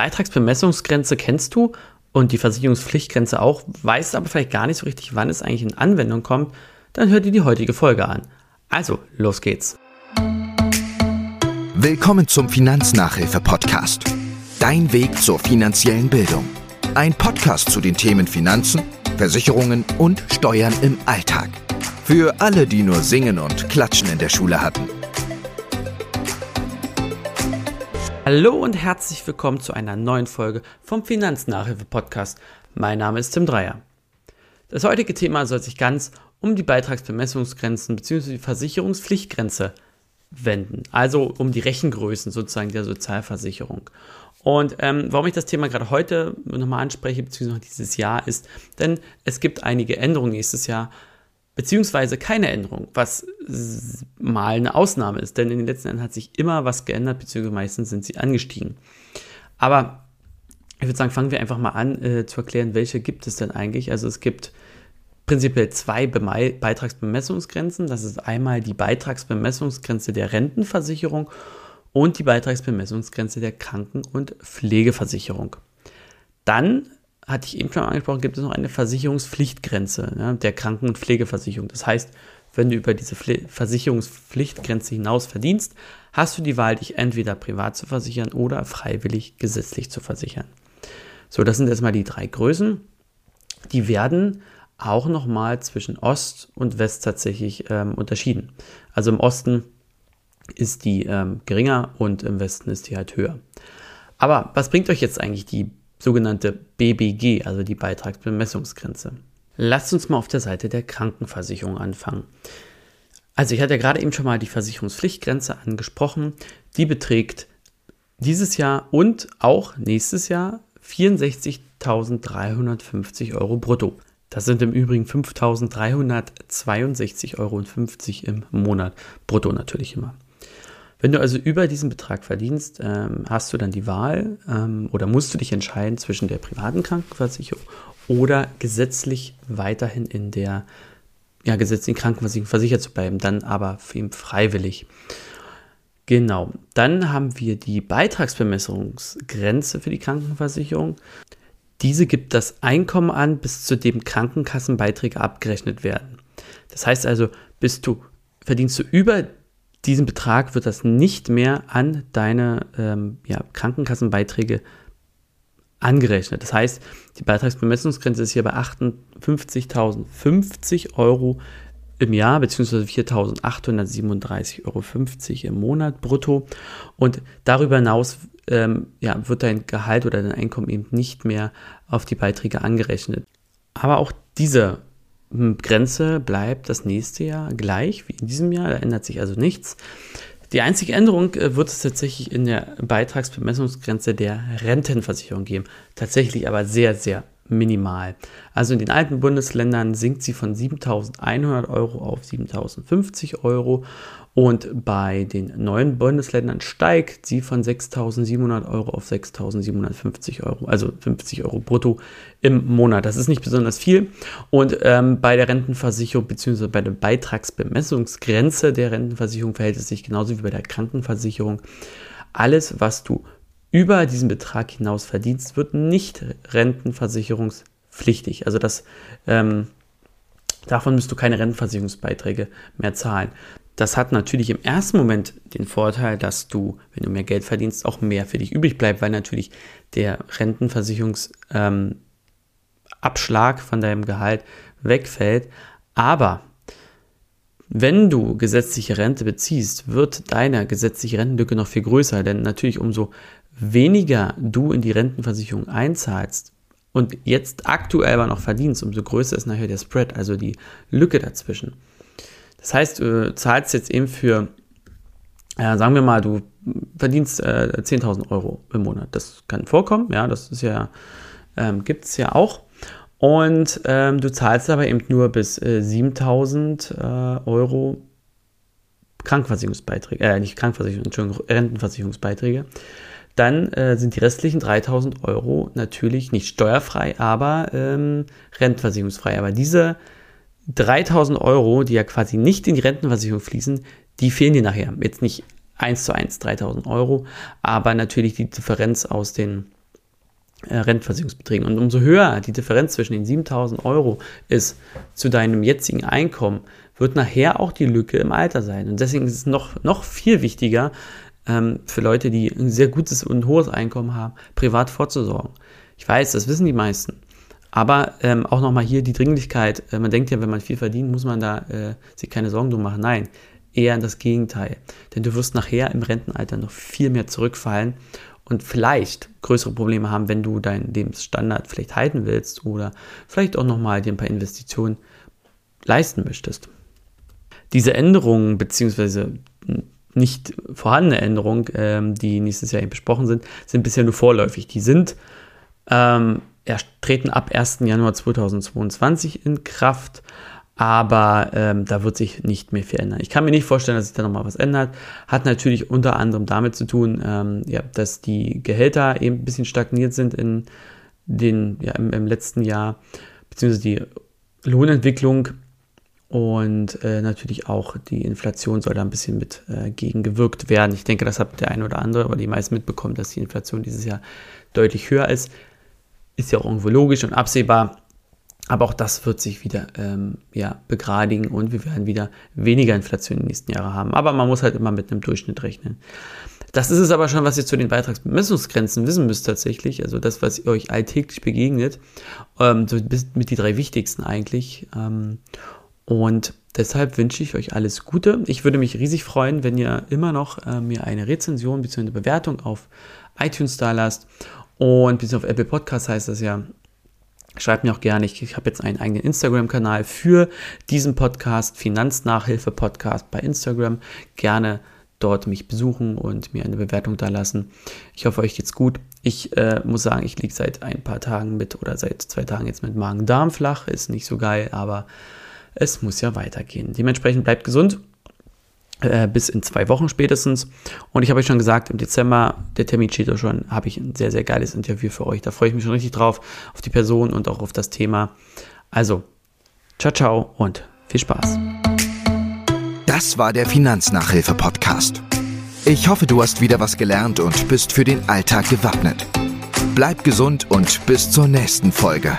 Beitragsbemessungsgrenze kennst du und die Versicherungspflichtgrenze auch, weißt aber vielleicht gar nicht so richtig, wann es eigentlich in Anwendung kommt, dann hör dir die heutige Folge an. Also, los geht's. Willkommen zum Finanznachhilfe-Podcast. Dein Weg zur finanziellen Bildung. Ein Podcast zu den Themen Finanzen, Versicherungen und Steuern im Alltag. Für alle, die nur Singen und Klatschen in der Schule hatten. Hallo und herzlich willkommen zu einer neuen Folge vom Finanznachhilfe-Podcast. Mein Name ist Tim Dreier. Das heutige Thema soll sich ganz um die Beitragsbemessungsgrenzen bzw. die Versicherungspflichtgrenze wenden, also um die Rechengrößen sozusagen der Sozialversicherung. Und ähm, warum ich das Thema gerade heute nochmal anspreche, beziehungsweise dieses Jahr, ist, denn es gibt einige Änderungen nächstes Jahr, beziehungsweise keine Änderung, was mal eine Ausnahme ist, denn in den letzten Jahren hat sich immer was geändert, beziehungsweise meistens sind sie angestiegen. Aber ich würde sagen, fangen wir einfach mal an äh, zu erklären, welche gibt es denn eigentlich. Also es gibt prinzipiell zwei Beme Beitragsbemessungsgrenzen. Das ist einmal die Beitragsbemessungsgrenze der Rentenversicherung und die Beitragsbemessungsgrenze der Kranken- und Pflegeversicherung. Dann hatte ich eben schon angesprochen, gibt es noch eine Versicherungspflichtgrenze ja, der Kranken- und Pflegeversicherung. Das heißt, wenn du über diese Pfle Versicherungspflichtgrenze hinaus verdienst, hast du die Wahl, dich entweder privat zu versichern oder freiwillig gesetzlich zu versichern. So, das sind erstmal die drei Größen. Die werden auch nochmal zwischen Ost und West tatsächlich ähm, unterschieden. Also im Osten ist die ähm, geringer und im Westen ist die halt höher. Aber was bringt euch jetzt eigentlich die sogenannte BBG, also die Beitragsbemessungsgrenze. Lasst uns mal auf der Seite der Krankenversicherung anfangen. Also ich hatte ja gerade eben schon mal die Versicherungspflichtgrenze angesprochen. Die beträgt dieses Jahr und auch nächstes Jahr 64.350 Euro brutto. Das sind im Übrigen 5.362,50 Euro im Monat. Brutto natürlich immer. Wenn du also über diesen Betrag verdienst, ähm, hast du dann die Wahl ähm, oder musst du dich entscheiden zwischen der privaten Krankenversicherung oder gesetzlich weiterhin in der ja, gesetzlichen Krankenversicherung versichert zu bleiben, dann aber ihn freiwillig. Genau, dann haben wir die Beitragsbemessungsgrenze für die Krankenversicherung. Diese gibt das Einkommen an, bis zu dem Krankenkassenbeiträge abgerechnet werden. Das heißt also, bist du, verdienst du über diesen Betrag wird das nicht mehr an deine ähm, ja, Krankenkassenbeiträge angerechnet. Das heißt, die Beitragsbemessungsgrenze ist hier bei 58.050 Euro im Jahr, beziehungsweise 4.837,50 Euro im Monat brutto. Und darüber hinaus ähm, ja, wird dein Gehalt oder dein Einkommen eben nicht mehr auf die Beiträge angerechnet. Aber auch diese Grenze bleibt das nächste Jahr gleich wie in diesem Jahr, da ändert sich also nichts. Die einzige Änderung äh, wird es tatsächlich in der Beitragsbemessungsgrenze der Rentenversicherung geben. Tatsächlich aber sehr, sehr minimal. Also in den alten Bundesländern sinkt sie von 7.100 Euro auf 7.050 Euro und bei den neuen Bundesländern steigt sie von 6.700 Euro auf 6.750 Euro, also 50 Euro brutto im Monat. Das ist nicht besonders viel. Und ähm, bei der Rentenversicherung bzw. bei der Beitragsbemessungsgrenze der Rentenversicherung verhält es sich genauso wie bei der Krankenversicherung. Alles, was du über diesen Betrag hinaus verdienst, wird nicht rentenversicherungspflichtig. Also das ähm, davon müsst du keine Rentenversicherungsbeiträge mehr zahlen. Das hat natürlich im ersten Moment den Vorteil, dass du, wenn du mehr Geld verdienst, auch mehr für dich übrig bleibt, weil natürlich der Rentenversicherungsabschlag ähm, von deinem Gehalt wegfällt. Aber wenn du gesetzliche Rente beziehst, wird deine gesetzliche Rentenlücke noch viel größer, denn natürlich umso weniger du in die Rentenversicherung einzahlst und jetzt aktuell aber noch verdienst, umso größer ist nachher der Spread, also die Lücke dazwischen. Das heißt, du zahlst jetzt eben für, äh, sagen wir mal, du verdienst äh, 10.000 Euro im Monat. Das kann vorkommen, ja, das ist ja, ähm, gibt es ja auch. Und ähm, du zahlst aber eben nur bis äh, 7000 äh, Euro Krankenversicherungsbeiträge, äh, nicht Krankenversicherung, Entschuldigung, Rentenversicherungsbeiträge. Dann äh, sind die restlichen 3000 Euro natürlich nicht steuerfrei, aber ähm, rentenversicherungsfrei. Aber diese 3000 Euro, die ja quasi nicht in die Rentenversicherung fließen, die fehlen dir nachher. Jetzt nicht 1 zu 1 3000 Euro, aber natürlich die Differenz aus den Rentenversicherungsbeträgen. Und umso höher die Differenz zwischen den 7000 Euro ist zu deinem jetzigen Einkommen, wird nachher auch die Lücke im Alter sein. Und deswegen ist es noch, noch viel wichtiger, ähm, für Leute, die ein sehr gutes und hohes Einkommen haben, privat vorzusorgen. Ich weiß, das wissen die meisten. Aber ähm, auch nochmal hier die Dringlichkeit. Äh, man denkt ja, wenn man viel verdient, muss man da äh, sich keine Sorgen drum machen. Nein, eher das Gegenteil. Denn du wirst nachher im Rentenalter noch viel mehr zurückfallen und vielleicht größere Probleme haben, wenn du deinen Lebensstandard vielleicht halten willst oder vielleicht auch nochmal dir ein paar Investitionen leisten möchtest. Diese Änderungen beziehungsweise nicht vorhandene Änderungen, ähm, die nächstes Jahr besprochen sind, sind bisher nur vorläufig. Die sind ähm, treten ab 1. Januar 2022 in Kraft, aber ähm, da wird sich nicht mehr viel ändern. Ich kann mir nicht vorstellen, dass sich da nochmal was ändert. Hat natürlich unter anderem damit zu tun, ähm, ja, dass die Gehälter eben ein bisschen stagniert sind in den, ja, im, im letzten Jahr, beziehungsweise die Lohnentwicklung und äh, natürlich auch die Inflation soll da ein bisschen mit äh, gegengewirkt werden. Ich denke, das hat der eine oder andere oder die meisten mitbekommen, dass die Inflation dieses Jahr deutlich höher ist. Ist ja auch irgendwo logisch und absehbar. Aber auch das wird sich wieder ähm, ja, begradigen und wir werden wieder weniger Inflation in den nächsten Jahren haben. Aber man muss halt immer mit einem Durchschnitt rechnen. Das ist es aber schon, was ihr zu den Beitragsbemessungsgrenzen wissen müsst tatsächlich. Also das, was euch alltäglich begegnet. Ähm, so mit die drei wichtigsten eigentlich. Ähm, und deshalb wünsche ich euch alles Gute. Ich würde mich riesig freuen, wenn ihr immer noch äh, mir eine Rezension bzw. eine Bewertung auf iTunes da lasst. Und bis auf Apple Podcast heißt das ja. Schreibt mir auch gerne, ich, ich habe jetzt einen eigenen Instagram-Kanal für diesen Podcast, Finanznachhilfe Podcast bei Instagram. Gerne dort mich besuchen und mir eine Bewertung da lassen. Ich hoffe, euch geht's gut. Ich äh, muss sagen, ich liege seit ein paar Tagen mit oder seit zwei Tagen jetzt mit Magen-Darm flach. Ist nicht so geil, aber es muss ja weitergehen. Dementsprechend bleibt gesund. Äh, bis in zwei Wochen spätestens. Und ich habe euch schon gesagt, im Dezember, der Termin steht ja schon, habe ich ein sehr, sehr geiles Interview für euch. Da freue ich mich schon richtig drauf, auf die Person und auch auf das Thema. Also, ciao, ciao und viel Spaß. Das war der Finanznachhilfe-Podcast. Ich hoffe, du hast wieder was gelernt und bist für den Alltag gewappnet. Bleib gesund und bis zur nächsten Folge.